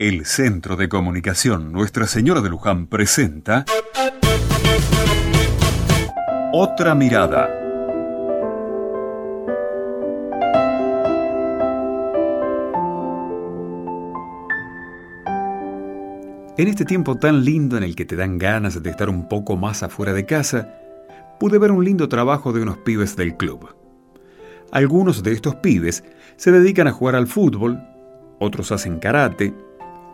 El Centro de Comunicación Nuestra Señora de Luján presenta Otra Mirada. En este tiempo tan lindo en el que te dan ganas de estar un poco más afuera de casa, pude ver un lindo trabajo de unos pibes del club. Algunos de estos pibes se dedican a jugar al fútbol, otros hacen karate,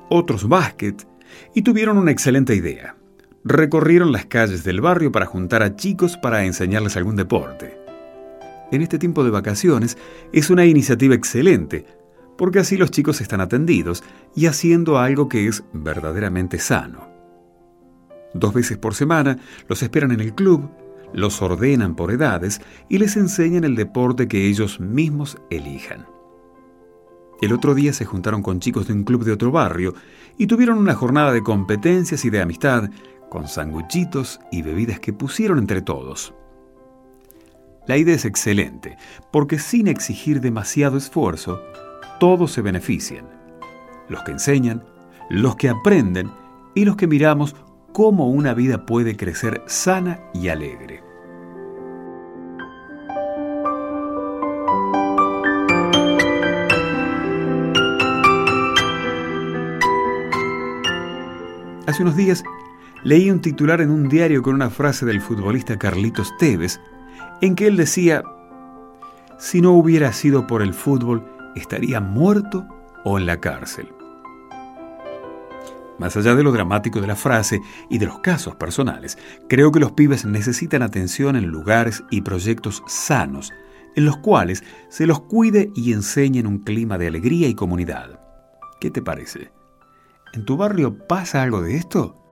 otros básquet, y tuvieron una excelente idea. Recorrieron las calles del barrio para juntar a chicos para enseñarles algún deporte. En este tiempo de vacaciones es una iniciativa excelente, porque así los chicos están atendidos y haciendo algo que es verdaderamente sano. Dos veces por semana los esperan en el club los ordenan por edades y les enseñan el deporte que ellos mismos elijan. El otro día se juntaron con chicos de un club de otro barrio y tuvieron una jornada de competencias y de amistad con sanguchitos y bebidas que pusieron entre todos. La idea es excelente, porque sin exigir demasiado esfuerzo, todos se benefician. Los que enseñan, los que aprenden y los que miramos cómo una vida puede crecer sana y alegre. Hace unos días leí un titular en un diario con una frase del futbolista Carlitos Tevez, en que él decía, si no hubiera sido por el fútbol, estaría muerto o en la cárcel. Más allá de lo dramático de la frase y de los casos personales, creo que los pibes necesitan atención en lugares y proyectos sanos, en los cuales se los cuide y enseñe en un clima de alegría y comunidad. ¿Qué te parece? ¿En tu barrio pasa algo de esto?